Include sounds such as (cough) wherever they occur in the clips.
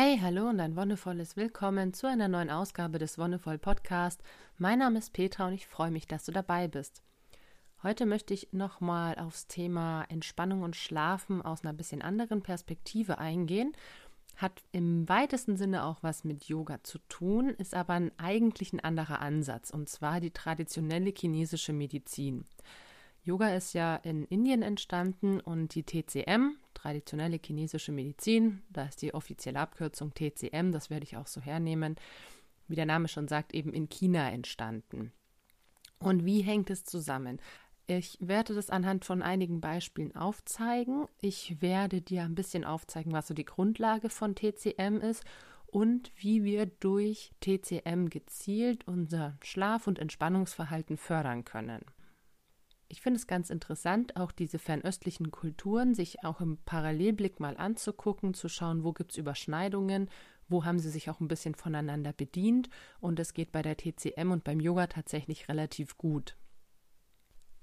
Hey, hallo und ein wundervolles Willkommen zu einer neuen Ausgabe des Wonnevoll Podcast. Mein Name ist Petra und ich freue mich, dass du dabei bist. Heute möchte ich nochmal aufs Thema Entspannung und Schlafen aus einer bisschen anderen Perspektive eingehen. Hat im weitesten Sinne auch was mit Yoga zu tun, ist aber ein eigentlich ein anderer Ansatz, und zwar die traditionelle chinesische Medizin. Yoga ist ja in Indien entstanden und die TCM, traditionelle chinesische Medizin, da ist die offizielle Abkürzung TCM, das werde ich auch so hernehmen, wie der Name schon sagt, eben in China entstanden. Und wie hängt es zusammen? Ich werde das anhand von einigen Beispielen aufzeigen. Ich werde dir ein bisschen aufzeigen, was so die Grundlage von TCM ist und wie wir durch TCM gezielt unser Schlaf- und Entspannungsverhalten fördern können. Ich finde es ganz interessant, auch diese fernöstlichen Kulturen sich auch im Parallelblick mal anzugucken, zu schauen, wo gibt es Überschneidungen, wo haben sie sich auch ein bisschen voneinander bedient. Und es geht bei der TCM und beim Yoga tatsächlich relativ gut.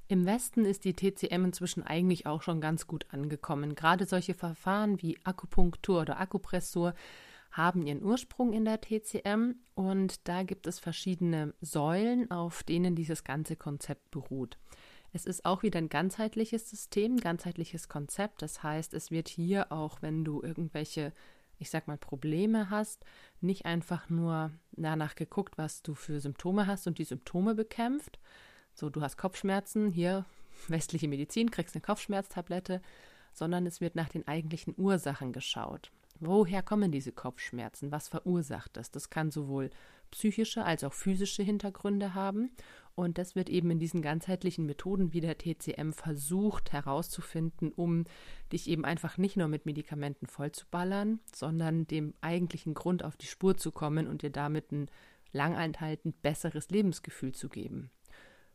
Im Westen ist die TCM inzwischen eigentlich auch schon ganz gut angekommen. Gerade solche Verfahren wie Akupunktur oder Akupressur haben ihren Ursprung in der TCM und da gibt es verschiedene Säulen, auf denen dieses ganze Konzept beruht. Es ist auch wieder ein ganzheitliches System, ganzheitliches Konzept. Das heißt, es wird hier auch, wenn du irgendwelche, ich sag mal, Probleme hast, nicht einfach nur danach geguckt, was du für Symptome hast und die Symptome bekämpft. So, du hast Kopfschmerzen, hier (laughs) westliche Medizin, kriegst eine Kopfschmerztablette, sondern es wird nach den eigentlichen Ursachen geschaut. Woher kommen diese Kopfschmerzen? Was verursacht das? Das kann sowohl psychische als auch physische Hintergründe haben. Und das wird eben in diesen ganzheitlichen Methoden wie der TCM versucht herauszufinden, um dich eben einfach nicht nur mit Medikamenten vollzuballern, sondern dem eigentlichen Grund auf die Spur zu kommen und dir damit ein langanhaltend besseres Lebensgefühl zu geben.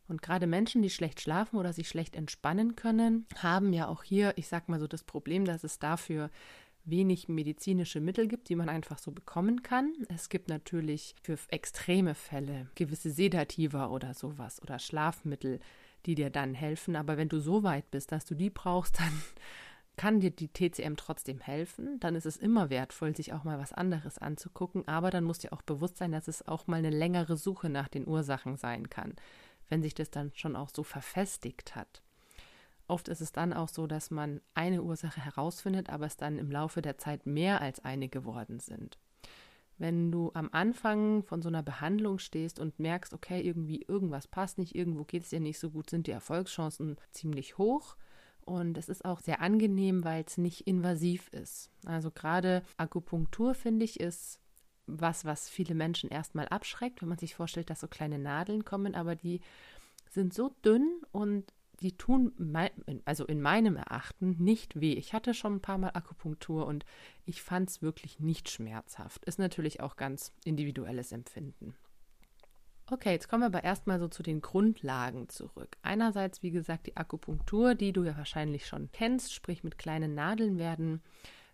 Und gerade Menschen, die schlecht schlafen oder sich schlecht entspannen können, haben ja auch hier, ich sag mal so, das Problem, dass es dafür wenig medizinische Mittel gibt, die man einfach so bekommen kann. Es gibt natürlich für extreme Fälle gewisse Sedativa oder sowas oder Schlafmittel, die dir dann helfen. Aber wenn du so weit bist, dass du die brauchst, (laughs) dann kann dir die TCM trotzdem helfen. Dann ist es immer wertvoll, sich auch mal was anderes anzugucken. Aber dann muss dir auch bewusst sein, dass es auch mal eine längere Suche nach den Ursachen sein kann, wenn sich das dann schon auch so verfestigt hat. Oft ist es dann auch so, dass man eine Ursache herausfindet, aber es dann im Laufe der Zeit mehr als eine geworden sind. Wenn du am Anfang von so einer Behandlung stehst und merkst, okay, irgendwie irgendwas passt nicht, irgendwo geht es dir nicht so gut, sind die Erfolgschancen ziemlich hoch. Und es ist auch sehr angenehm, weil es nicht invasiv ist. Also gerade Akupunktur, finde ich, ist was, was viele Menschen erstmal abschreckt, wenn man sich vorstellt, dass so kleine Nadeln kommen, aber die sind so dünn und die tun, also in meinem Erachten, nicht weh. Ich hatte schon ein paar Mal Akupunktur und ich fand es wirklich nicht schmerzhaft. Ist natürlich auch ganz individuelles Empfinden. Okay, jetzt kommen wir aber erstmal so zu den Grundlagen zurück. Einerseits, wie gesagt, die Akupunktur, die du ja wahrscheinlich schon kennst, sprich mit kleinen Nadeln werden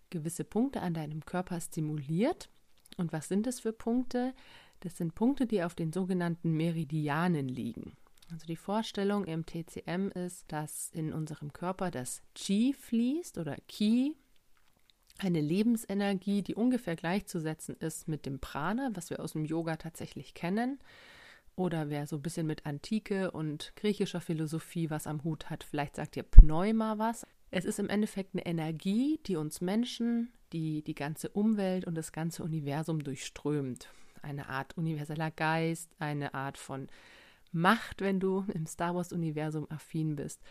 gewisse Punkte an deinem Körper stimuliert. Und was sind das für Punkte? Das sind Punkte, die auf den sogenannten Meridianen liegen. Also die Vorstellung im TCM ist, dass in unserem Körper das Qi fließt oder Qi, eine Lebensenergie, die ungefähr gleichzusetzen ist mit dem Prana, was wir aus dem Yoga tatsächlich kennen. Oder wer so ein bisschen mit Antike und griechischer Philosophie was am Hut hat, vielleicht sagt ihr Pneuma was. Es ist im Endeffekt eine Energie, die uns Menschen, die die ganze Umwelt und das ganze Universum durchströmt. Eine Art universeller Geist, eine Art von Macht, wenn du im Star Wars-Universum affin bist.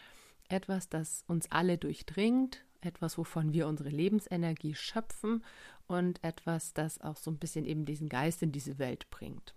Etwas, das uns alle durchdringt, etwas, wovon wir unsere Lebensenergie schöpfen und etwas, das auch so ein bisschen eben diesen Geist in diese Welt bringt.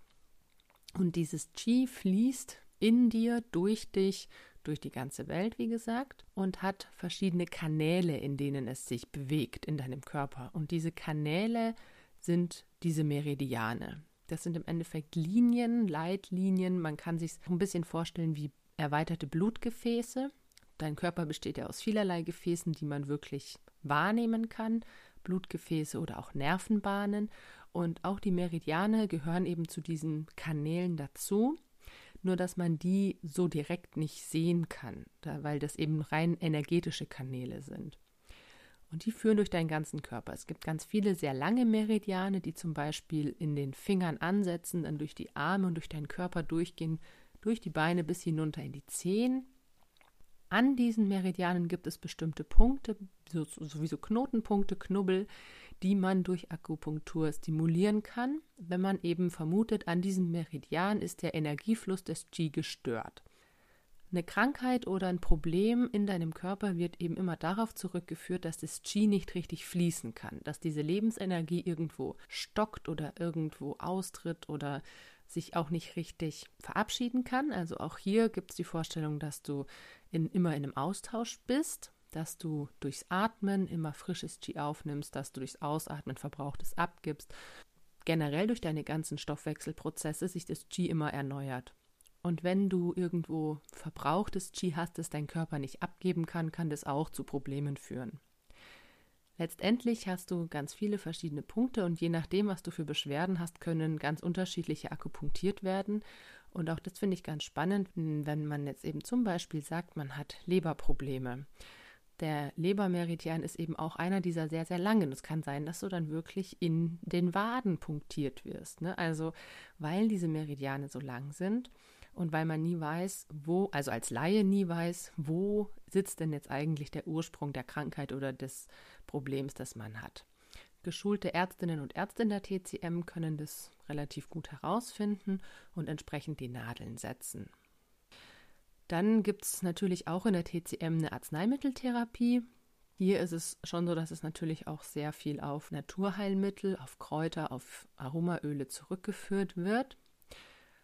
Und dieses Qi fließt in dir, durch dich, durch die ganze Welt, wie gesagt, und hat verschiedene Kanäle, in denen es sich bewegt in deinem Körper. Und diese Kanäle sind diese Meridiane. Das sind im Endeffekt Linien, Leitlinien. Man kann sich ein bisschen vorstellen wie erweiterte Blutgefäße. Dein Körper besteht ja aus vielerlei Gefäßen, die man wirklich wahrnehmen kann. Blutgefäße oder auch Nervenbahnen. Und auch die Meridiane gehören eben zu diesen Kanälen dazu. Nur dass man die so direkt nicht sehen kann, weil das eben rein energetische Kanäle sind. Und die führen durch deinen ganzen Körper. Es gibt ganz viele sehr lange Meridiane, die zum Beispiel in den Fingern ansetzen, dann durch die Arme und durch deinen Körper durchgehen, durch die Beine bis hinunter in die Zehen. An diesen Meridianen gibt es bestimmte Punkte, so, sowieso Knotenpunkte, Knubbel, die man durch Akupunktur stimulieren kann, wenn man eben vermutet, an diesem Meridian ist der Energiefluss des Qi gestört. Eine Krankheit oder ein Problem in deinem Körper wird eben immer darauf zurückgeführt, dass das Qi nicht richtig fließen kann, dass diese Lebensenergie irgendwo stockt oder irgendwo austritt oder sich auch nicht richtig verabschieden kann. Also auch hier gibt es die Vorstellung, dass du in, immer in einem Austausch bist, dass du durchs Atmen immer frisches Qi aufnimmst, dass du durchs Ausatmen verbrauchtes abgibst. Generell durch deine ganzen Stoffwechselprozesse sich das Qi immer erneuert. Und wenn du irgendwo verbrauchtes Qi hast, das dein Körper nicht abgeben kann, kann das auch zu Problemen führen. Letztendlich hast du ganz viele verschiedene Punkte und je nachdem, was du für Beschwerden hast, können ganz unterschiedliche akupunktiert werden. Und auch das finde ich ganz spannend, wenn man jetzt eben zum Beispiel sagt, man hat Leberprobleme. Der Lebermeridian ist eben auch einer dieser sehr, sehr langen. Es kann sein, dass du dann wirklich in den Waden punktiert wirst. Ne? Also, weil diese Meridiane so lang sind, und weil man nie weiß, wo, also als Laie nie weiß, wo sitzt denn jetzt eigentlich der Ursprung der Krankheit oder des Problems, das man hat. Geschulte Ärztinnen und Ärzte in der TCM können das relativ gut herausfinden und entsprechend die Nadeln setzen. Dann gibt es natürlich auch in der TCM eine Arzneimitteltherapie. Hier ist es schon so, dass es natürlich auch sehr viel auf Naturheilmittel, auf Kräuter, auf Aromaöle zurückgeführt wird.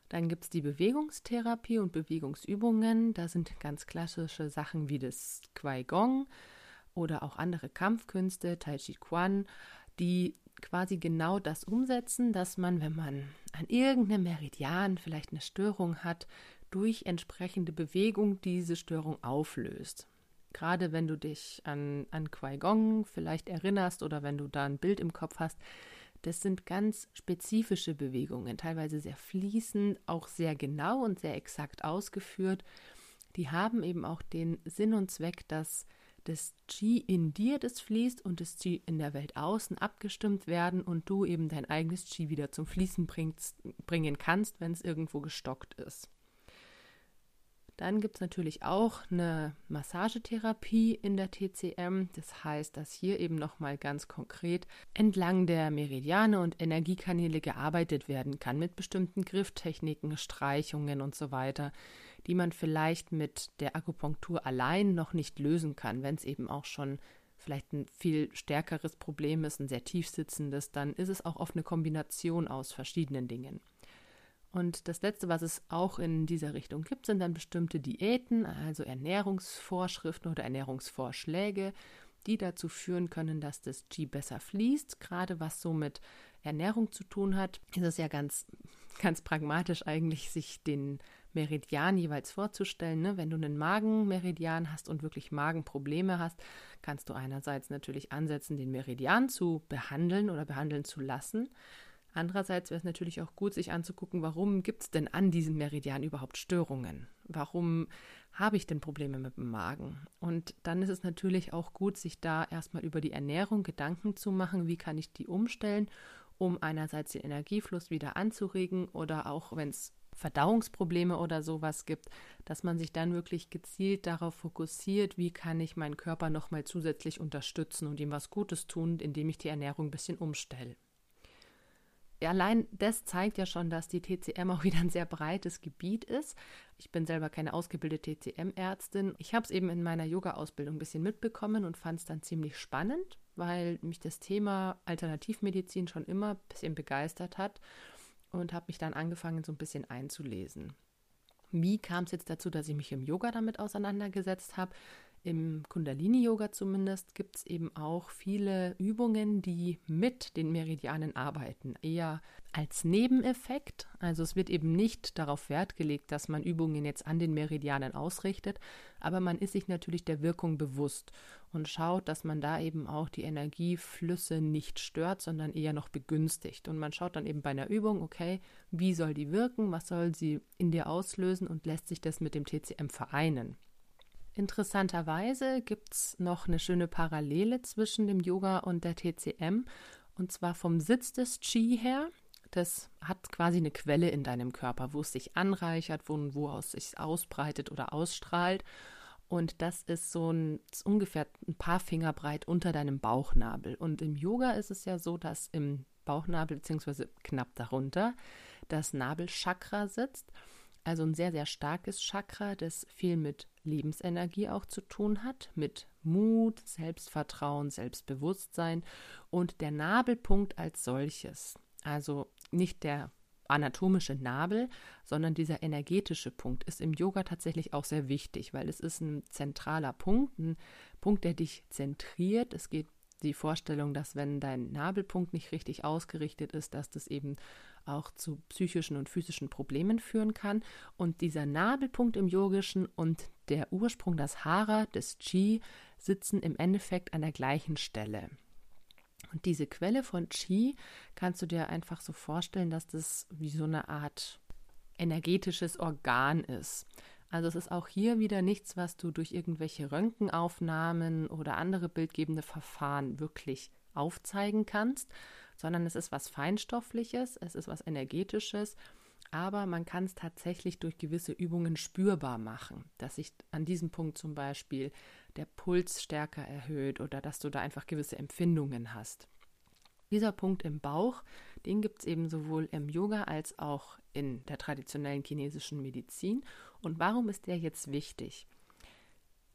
Dann gibt es die Bewegungstherapie und Bewegungsübungen. Da sind ganz klassische Sachen wie das Qigong oder auch andere Kampfkünste, Tai Chi Quan, die quasi genau das umsetzen, dass man, wenn man an irgendeinem Meridian vielleicht eine Störung hat, durch entsprechende Bewegung diese Störung auflöst. Gerade wenn du dich an, an Qui-Gong vielleicht erinnerst oder wenn du da ein Bild im Kopf hast, das sind ganz spezifische Bewegungen, teilweise sehr fließend, auch sehr genau und sehr exakt ausgeführt. Die haben eben auch den Sinn und Zweck, dass das Qi in dir, das fließt, und das Qi in der Welt außen abgestimmt werden und du eben dein eigenes Qi wieder zum Fließen bringst, bringen kannst, wenn es irgendwo gestockt ist. Dann gibt es natürlich auch eine Massagetherapie in der TCM. Das heißt, dass hier eben nochmal ganz konkret entlang der Meridiane und Energiekanäle gearbeitet werden kann mit bestimmten Grifftechniken, Streichungen und so weiter, die man vielleicht mit der Akupunktur allein noch nicht lösen kann, wenn es eben auch schon vielleicht ein viel stärkeres Problem ist, ein sehr tief sitzendes, dann ist es auch oft eine Kombination aus verschiedenen Dingen. Und das Letzte, was es auch in dieser Richtung gibt, sind dann bestimmte Diäten, also Ernährungsvorschriften oder Ernährungsvorschläge, die dazu führen können, dass das Qi besser fließt. Gerade was so mit Ernährung zu tun hat, ist es ja ganz, ganz pragmatisch eigentlich, sich den Meridian jeweils vorzustellen. Ne? Wenn du einen Magenmeridian hast und wirklich Magenprobleme hast, kannst du einerseits natürlich ansetzen, den Meridian zu behandeln oder behandeln zu lassen. Andererseits wäre es natürlich auch gut, sich anzugucken, warum gibt es denn an diesem Meridian überhaupt Störungen? Warum habe ich denn Probleme mit dem Magen? Und dann ist es natürlich auch gut, sich da erstmal über die Ernährung Gedanken zu machen, wie kann ich die umstellen, um einerseits den Energiefluss wieder anzuregen oder auch wenn es Verdauungsprobleme oder sowas gibt, dass man sich dann wirklich gezielt darauf fokussiert, wie kann ich meinen Körper nochmal zusätzlich unterstützen und ihm was Gutes tun, indem ich die Ernährung ein bisschen umstelle allein das zeigt ja schon, dass die TCM auch (laughs) wieder ein sehr breites Gebiet ist. Ich bin selber keine ausgebildete TCM-Ärztin. Ich habe es eben in meiner Yoga-Ausbildung ein bisschen mitbekommen und fand es dann ziemlich spannend, weil mich das Thema Alternativmedizin schon immer ein bisschen begeistert hat und habe mich dann angefangen, so ein bisschen einzulesen. Wie kam es jetzt dazu, dass ich mich im Yoga damit auseinandergesetzt habe? Im Kundalini-Yoga zumindest gibt es eben auch viele Übungen, die mit den Meridianen arbeiten, eher als Nebeneffekt. Also es wird eben nicht darauf Wert gelegt, dass man Übungen jetzt an den Meridianen ausrichtet, aber man ist sich natürlich der Wirkung bewusst und schaut, dass man da eben auch die Energieflüsse nicht stört, sondern eher noch begünstigt. Und man schaut dann eben bei einer Übung, okay, wie soll die wirken, was soll sie in dir auslösen und lässt sich das mit dem TCM vereinen. Interessanterweise gibt es noch eine schöne Parallele zwischen dem Yoga und der TCM, und zwar vom Sitz des Qi her. Das hat quasi eine Quelle in deinem Körper, wo es sich anreichert, wo, wo es sich ausbreitet oder ausstrahlt. Und das ist so ein ist ungefähr ein paar Finger breit unter deinem Bauchnabel. Und im Yoga ist es ja so, dass im Bauchnabel beziehungsweise knapp darunter das Nabelchakra sitzt. Also ein sehr, sehr starkes Chakra, das viel mit Lebensenergie auch zu tun hat, mit Mut, Selbstvertrauen, Selbstbewusstsein und der Nabelpunkt als solches. Also nicht der anatomische Nabel, sondern dieser energetische Punkt ist im Yoga tatsächlich auch sehr wichtig, weil es ist ein zentraler Punkt, ein Punkt, der dich zentriert. Es geht die Vorstellung, dass wenn dein Nabelpunkt nicht richtig ausgerichtet ist, dass das eben auch zu psychischen und physischen Problemen führen kann. Und dieser Nabelpunkt im Yogischen und der Ursprung, das Hara des Chi, sitzen im Endeffekt an der gleichen Stelle. Und diese Quelle von Qi kannst du dir einfach so vorstellen, dass das wie so eine Art energetisches Organ ist. Also es ist auch hier wieder nichts, was du durch irgendwelche Röntgenaufnahmen oder andere bildgebende Verfahren wirklich aufzeigen kannst, sondern es ist was Feinstoffliches, es ist was Energetisches, aber man kann es tatsächlich durch gewisse Übungen spürbar machen, dass sich an diesem Punkt zum Beispiel der Puls stärker erhöht oder dass du da einfach gewisse Empfindungen hast. Dieser Punkt im Bauch, den gibt es eben sowohl im Yoga als auch in der traditionellen chinesischen Medizin. Und warum ist der jetzt wichtig?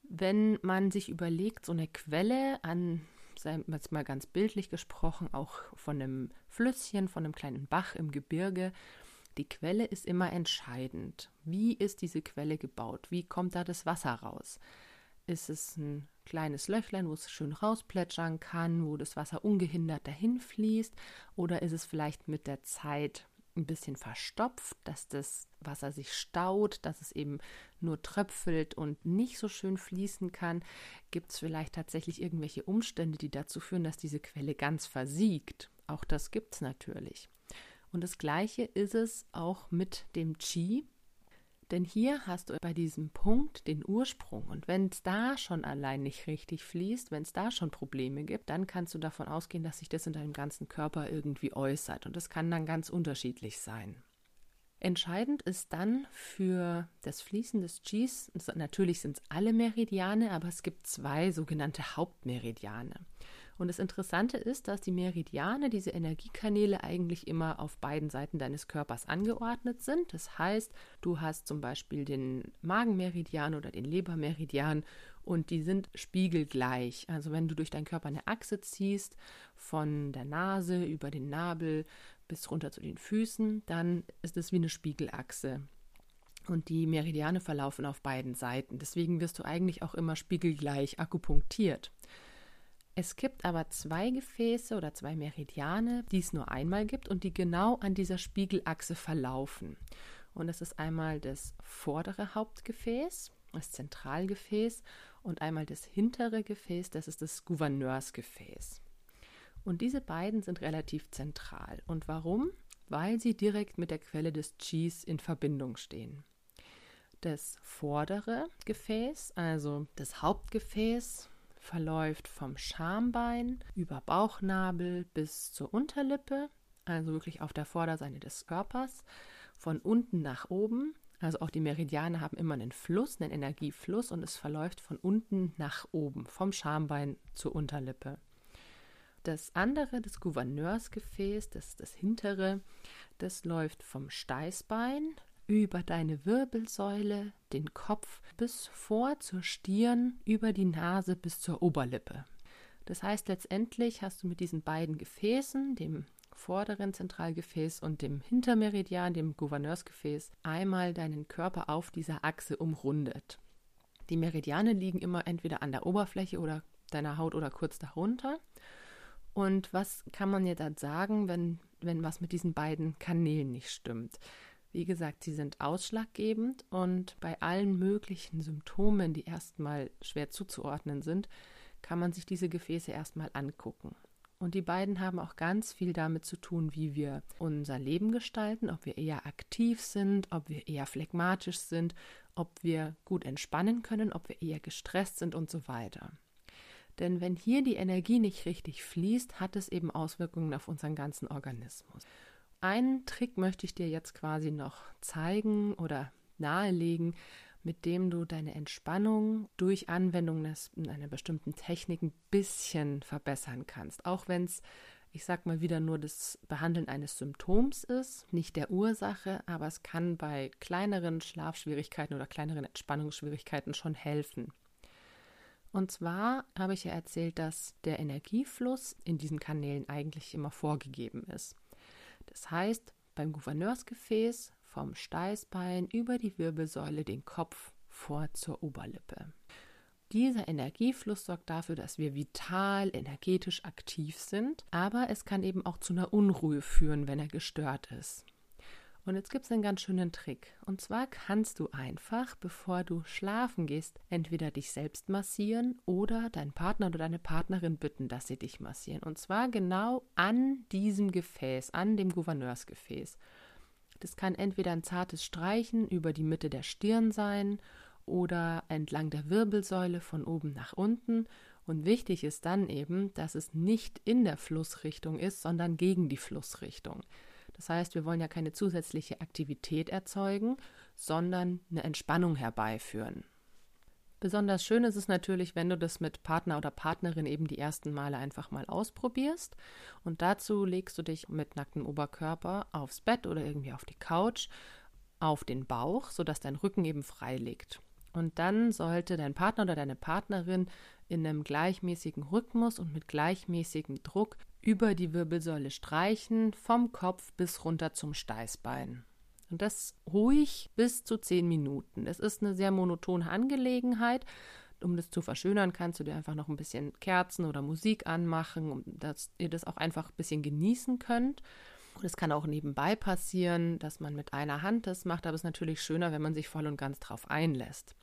Wenn man sich überlegt, so eine Quelle an, wir jetzt mal ganz bildlich gesprochen, auch von einem Flüsschen, von einem kleinen Bach im Gebirge, die Quelle ist immer entscheidend. Wie ist diese Quelle gebaut? Wie kommt da das Wasser raus? Ist es ein kleines Löchlein, wo es schön rausplätschern kann, wo das Wasser ungehindert dahin fließt? Oder ist es vielleicht mit der Zeit ein bisschen verstopft, dass das Wasser sich staut, dass es eben nur tröpfelt und nicht so schön fließen kann? Gibt es vielleicht tatsächlich irgendwelche Umstände, die dazu führen, dass diese Quelle ganz versiegt? Auch das gibt es natürlich. Und das Gleiche ist es auch mit dem Qi, denn hier hast du bei diesem Punkt den Ursprung. Und wenn es da schon allein nicht richtig fließt, wenn es da schon Probleme gibt, dann kannst du davon ausgehen, dass sich das in deinem ganzen Körper irgendwie äußert. Und das kann dann ganz unterschiedlich sein. Entscheidend ist dann für das Fließen des Qis, natürlich sind es alle Meridiane, aber es gibt zwei sogenannte Hauptmeridiane. Und das Interessante ist, dass die Meridiane, diese Energiekanäle, eigentlich immer auf beiden Seiten deines Körpers angeordnet sind. Das heißt, du hast zum Beispiel den Magenmeridian oder den Lebermeridian und die sind spiegelgleich. Also wenn du durch deinen Körper eine Achse ziehst, von der Nase über den Nabel bis runter zu den Füßen, dann ist es wie eine Spiegelachse. Und die Meridiane verlaufen auf beiden Seiten. Deswegen wirst du eigentlich auch immer spiegelgleich akupunktiert. Es gibt aber zwei Gefäße oder zwei Meridiane, die es nur einmal gibt und die genau an dieser Spiegelachse verlaufen. Und das ist einmal das vordere Hauptgefäß, das Zentralgefäß, und einmal das hintere Gefäß, das ist das Gouverneursgefäß. Und diese beiden sind relativ zentral. Und warum? Weil sie direkt mit der Quelle des Qis in Verbindung stehen. Das vordere Gefäß, also das Hauptgefäß, verläuft vom Schambein über Bauchnabel bis zur Unterlippe, also wirklich auf der Vorderseite des Körpers, von unten nach oben. Also auch die Meridiane haben immer einen Fluss, einen Energiefluss und es verläuft von unten nach oben, vom Schambein zur Unterlippe. Das andere, das Gouverneursgefäß, das das hintere, das läuft vom Steißbein über deine Wirbelsäule, den Kopf bis vor zur Stirn, über die Nase bis zur Oberlippe. Das heißt, letztendlich hast du mit diesen beiden Gefäßen, dem vorderen Zentralgefäß und dem Hintermeridian, dem Gouverneursgefäß, einmal deinen Körper auf dieser Achse umrundet. Die Meridiane liegen immer entweder an der Oberfläche oder deiner Haut oder kurz darunter. Und was kann man jetzt sagen, wenn, wenn was mit diesen beiden Kanälen nicht stimmt? Wie gesagt, sie sind ausschlaggebend und bei allen möglichen Symptomen, die erstmal schwer zuzuordnen sind, kann man sich diese Gefäße erstmal angucken. Und die beiden haben auch ganz viel damit zu tun, wie wir unser Leben gestalten, ob wir eher aktiv sind, ob wir eher phlegmatisch sind, ob wir gut entspannen können, ob wir eher gestresst sind und so weiter. Denn wenn hier die Energie nicht richtig fließt, hat es eben Auswirkungen auf unseren ganzen Organismus. Einen Trick möchte ich dir jetzt quasi noch zeigen oder nahelegen, mit dem du deine Entspannung durch Anwendung einer bestimmten Technik ein bisschen verbessern kannst. Auch wenn es, ich sag mal wieder, nur das Behandeln eines Symptoms ist, nicht der Ursache, aber es kann bei kleineren Schlafschwierigkeiten oder kleineren Entspannungsschwierigkeiten schon helfen. Und zwar habe ich ja erzählt, dass der Energiefluss in diesen Kanälen eigentlich immer vorgegeben ist. Das heißt, beim Gouverneursgefäß vom Steißbein über die Wirbelsäule den Kopf vor zur Oberlippe. Dieser Energiefluss sorgt dafür, dass wir vital, energetisch aktiv sind, aber es kann eben auch zu einer Unruhe führen, wenn er gestört ist. Und jetzt gibt es einen ganz schönen Trick. Und zwar kannst du einfach, bevor du schlafen gehst, entweder dich selbst massieren oder deinen Partner oder deine Partnerin bitten, dass sie dich massieren. Und zwar genau an diesem Gefäß, an dem Gouverneursgefäß. Das kann entweder ein zartes Streichen über die Mitte der Stirn sein oder entlang der Wirbelsäule von oben nach unten. Und wichtig ist dann eben, dass es nicht in der Flussrichtung ist, sondern gegen die Flussrichtung. Das heißt, wir wollen ja keine zusätzliche Aktivität erzeugen, sondern eine Entspannung herbeiführen. Besonders schön ist es natürlich, wenn du das mit Partner oder Partnerin eben die ersten Male einfach mal ausprobierst. Und dazu legst du dich mit nacktem Oberkörper aufs Bett oder irgendwie auf die Couch, auf den Bauch, sodass dein Rücken eben frei liegt. Und dann sollte dein Partner oder deine Partnerin in einem gleichmäßigen Rhythmus und mit gleichmäßigem Druck über die Wirbelsäule streichen, vom Kopf bis runter zum Steißbein. Und das ruhig bis zu zehn Minuten. Es ist eine sehr monotone Angelegenheit. Um das zu verschönern, kannst du dir einfach noch ein bisschen Kerzen oder Musik anmachen, dass ihr das auch einfach ein bisschen genießen könnt. Und es kann auch nebenbei passieren, dass man mit einer Hand das macht, aber es ist natürlich schöner, wenn man sich voll und ganz drauf einlässt.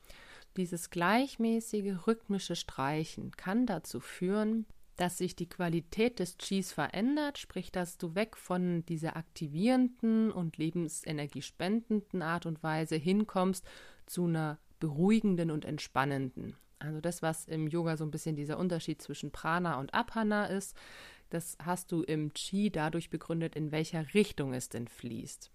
Dieses gleichmäßige rhythmische Streichen kann dazu führen, dass sich die Qualität des Cheese verändert, sprich, dass du weg von dieser aktivierenden und lebensenergiespendenden Art und Weise hinkommst zu einer beruhigenden und entspannenden. Also das, was im Yoga so ein bisschen dieser Unterschied zwischen Prana und Apana ist, das hast du im Chi dadurch begründet, in welcher Richtung es denn fließt.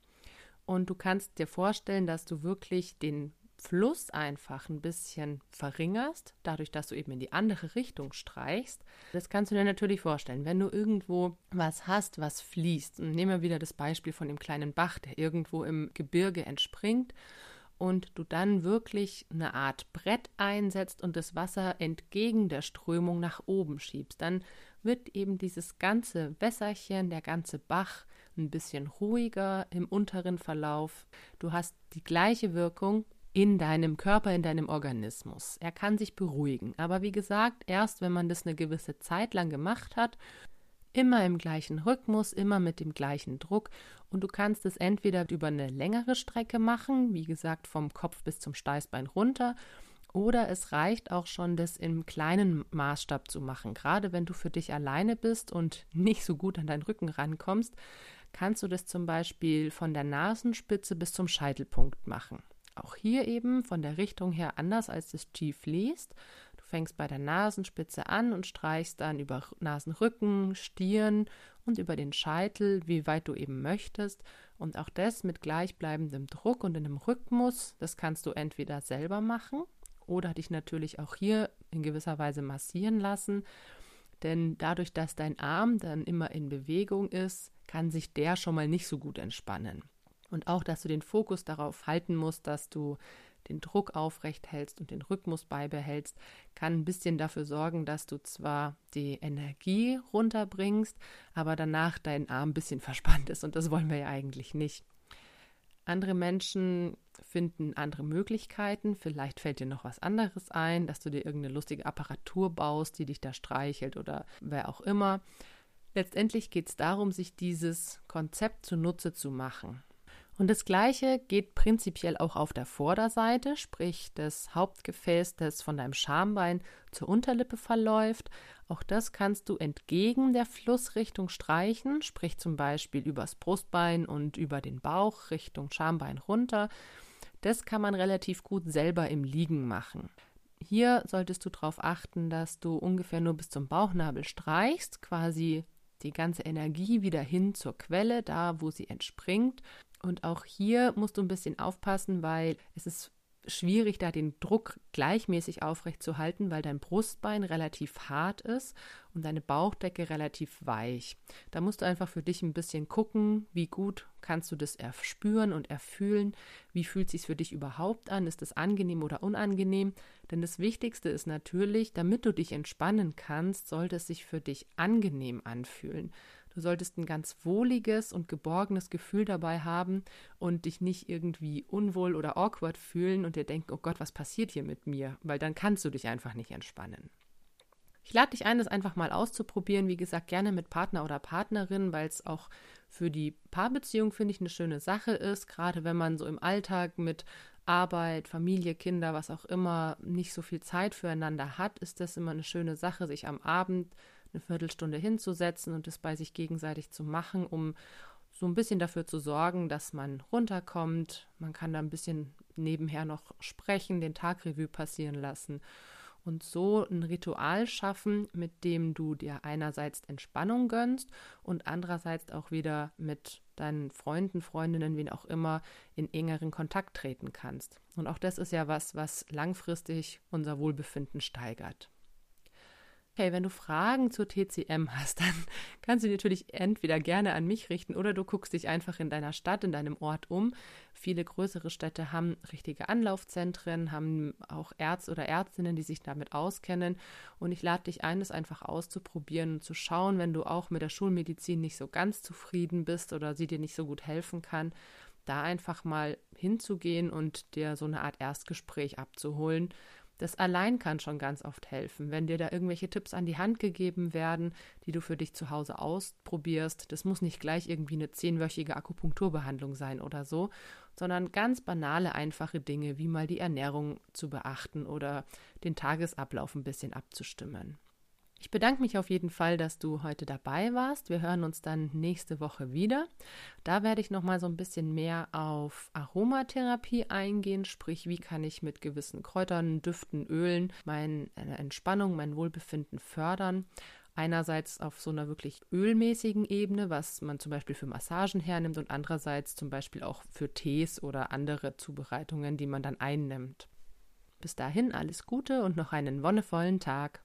Und du kannst dir vorstellen, dass du wirklich den Fluss einfach ein bisschen verringerst, dadurch, dass du eben in die andere Richtung streichst. Das kannst du dir natürlich vorstellen, wenn du irgendwo was hast, was fließt. Und nehmen wir wieder das Beispiel von dem kleinen Bach, der irgendwo im Gebirge entspringt und du dann wirklich eine Art Brett einsetzt und das Wasser entgegen der Strömung nach oben schiebst, dann wird eben dieses ganze Wässerchen, der ganze Bach ein bisschen ruhiger im unteren Verlauf. Du hast die gleiche Wirkung in deinem Körper, in deinem Organismus. Er kann sich beruhigen. Aber wie gesagt, erst wenn man das eine gewisse Zeit lang gemacht hat, immer im gleichen Rhythmus, immer mit dem gleichen Druck. Und du kannst es entweder über eine längere Strecke machen, wie gesagt, vom Kopf bis zum Steißbein runter, oder es reicht auch schon, das im kleinen Maßstab zu machen. Gerade wenn du für dich alleine bist und nicht so gut an deinen Rücken rankommst, kannst du das zum Beispiel von der Nasenspitze bis zum Scheitelpunkt machen. Auch hier eben von der Richtung her anders als das G fließt. Du fängst bei der Nasenspitze an und streichst dann über Nasenrücken, Stirn und über den Scheitel, wie weit du eben möchtest. Und auch das mit gleichbleibendem Druck und in einem Rhythmus. Das kannst du entweder selber machen oder dich natürlich auch hier in gewisser Weise massieren lassen. Denn dadurch, dass dein Arm dann immer in Bewegung ist, kann sich der schon mal nicht so gut entspannen. Und auch, dass du den Fokus darauf halten musst, dass du den Druck aufrecht hältst und den Rhythmus beibehältst, kann ein bisschen dafür sorgen, dass du zwar die Energie runterbringst, aber danach dein Arm ein bisschen (laughs) verspannt ist und das wollen wir ja eigentlich nicht. Andere Menschen finden andere Möglichkeiten. Vielleicht fällt dir noch was anderes ein, dass du dir irgendeine lustige Apparatur baust, die dich da streichelt oder wer auch immer. Letztendlich geht es darum, sich dieses Konzept zunutze zu machen. Und das Gleiche geht prinzipiell auch auf der Vorderseite, sprich das Hauptgefäß, das von deinem Schambein zur Unterlippe verläuft. Auch das kannst du entgegen der Flussrichtung streichen, sprich zum Beispiel übers Brustbein und über den Bauch Richtung Schambein runter. Das kann man relativ gut selber im Liegen machen. Hier solltest du darauf achten, dass du ungefähr nur bis zum Bauchnabel streichst, quasi die ganze Energie wieder hin zur Quelle, da wo sie entspringt. Und auch hier musst du ein bisschen aufpassen, weil es ist schwierig, da den Druck gleichmäßig aufrecht zu halten, weil dein Brustbein relativ hart ist und deine Bauchdecke relativ weich. Da musst du einfach für dich ein bisschen gucken, wie gut kannst du das erspüren und erfühlen, wie fühlt sich für dich überhaupt an, ist es angenehm oder unangenehm? Denn das Wichtigste ist natürlich, damit du dich entspannen kannst, sollte es sich für dich angenehm anfühlen. Du solltest ein ganz wohliges und geborgenes Gefühl dabei haben und dich nicht irgendwie unwohl oder awkward fühlen und dir denken, oh Gott, was passiert hier mit mir? Weil dann kannst du dich einfach nicht entspannen. Ich lade dich ein, das einfach mal auszuprobieren. Wie gesagt, gerne mit Partner oder Partnerin, weil es auch für die Paarbeziehung, finde ich, eine schöne Sache ist. Gerade wenn man so im Alltag mit Arbeit, Familie, Kinder, was auch immer, nicht so viel Zeit füreinander hat, ist das immer eine schöne Sache, sich am Abend eine Viertelstunde hinzusetzen und es bei sich gegenseitig zu machen, um so ein bisschen dafür zu sorgen, dass man runterkommt. Man kann da ein bisschen nebenher noch sprechen, den Tagrevue passieren lassen und so ein Ritual schaffen, mit dem du dir einerseits Entspannung gönnst und andererseits auch wieder mit deinen Freunden, Freundinnen, wen auch immer, in engeren Kontakt treten kannst. Und auch das ist ja was, was langfristig unser Wohlbefinden steigert. Hey, wenn du Fragen zur TCM hast, (laughs) dann kannst du die natürlich entweder gerne an mich richten oder du guckst dich einfach in deiner Stadt, in deinem Ort um. Viele größere Städte haben richtige Anlaufzentren, haben auch Ärzte oder Ärztinnen, die sich damit auskennen. Und ich lade dich ein, das einfach auszuprobieren und zu schauen, wenn du auch mit der Schulmedizin nicht so ganz zufrieden bist oder sie dir nicht so gut helfen kann, da einfach mal hinzugehen und dir so eine Art Erstgespräch abzuholen das allein kann schon ganz oft helfen, wenn dir da irgendwelche Tipps an die Hand gegeben werden, die du für dich zu Hause ausprobierst. Das muss nicht gleich irgendwie eine zehnwöchige Akupunkturbehandlung sein oder so, sondern ganz banale, einfache Dinge, wie mal die Ernährung zu beachten oder den Tagesablauf ein bisschen abzustimmen. Ich bedanke mich auf jeden Fall, dass du heute dabei warst. Wir hören uns dann nächste Woche wieder. Da werde ich noch mal so ein bisschen mehr auf Aromatherapie eingehen, sprich, wie kann ich mit gewissen Kräutern, Düften, Ölen meine Entspannung, mein Wohlbefinden fördern. Einerseits auf so einer wirklich ölmäßigen Ebene, was man zum Beispiel für Massagen hernimmt, und andererseits zum Beispiel auch für Tees oder andere Zubereitungen, die man dann einnimmt. Bis dahin alles Gute und noch einen wonnevollen Tag.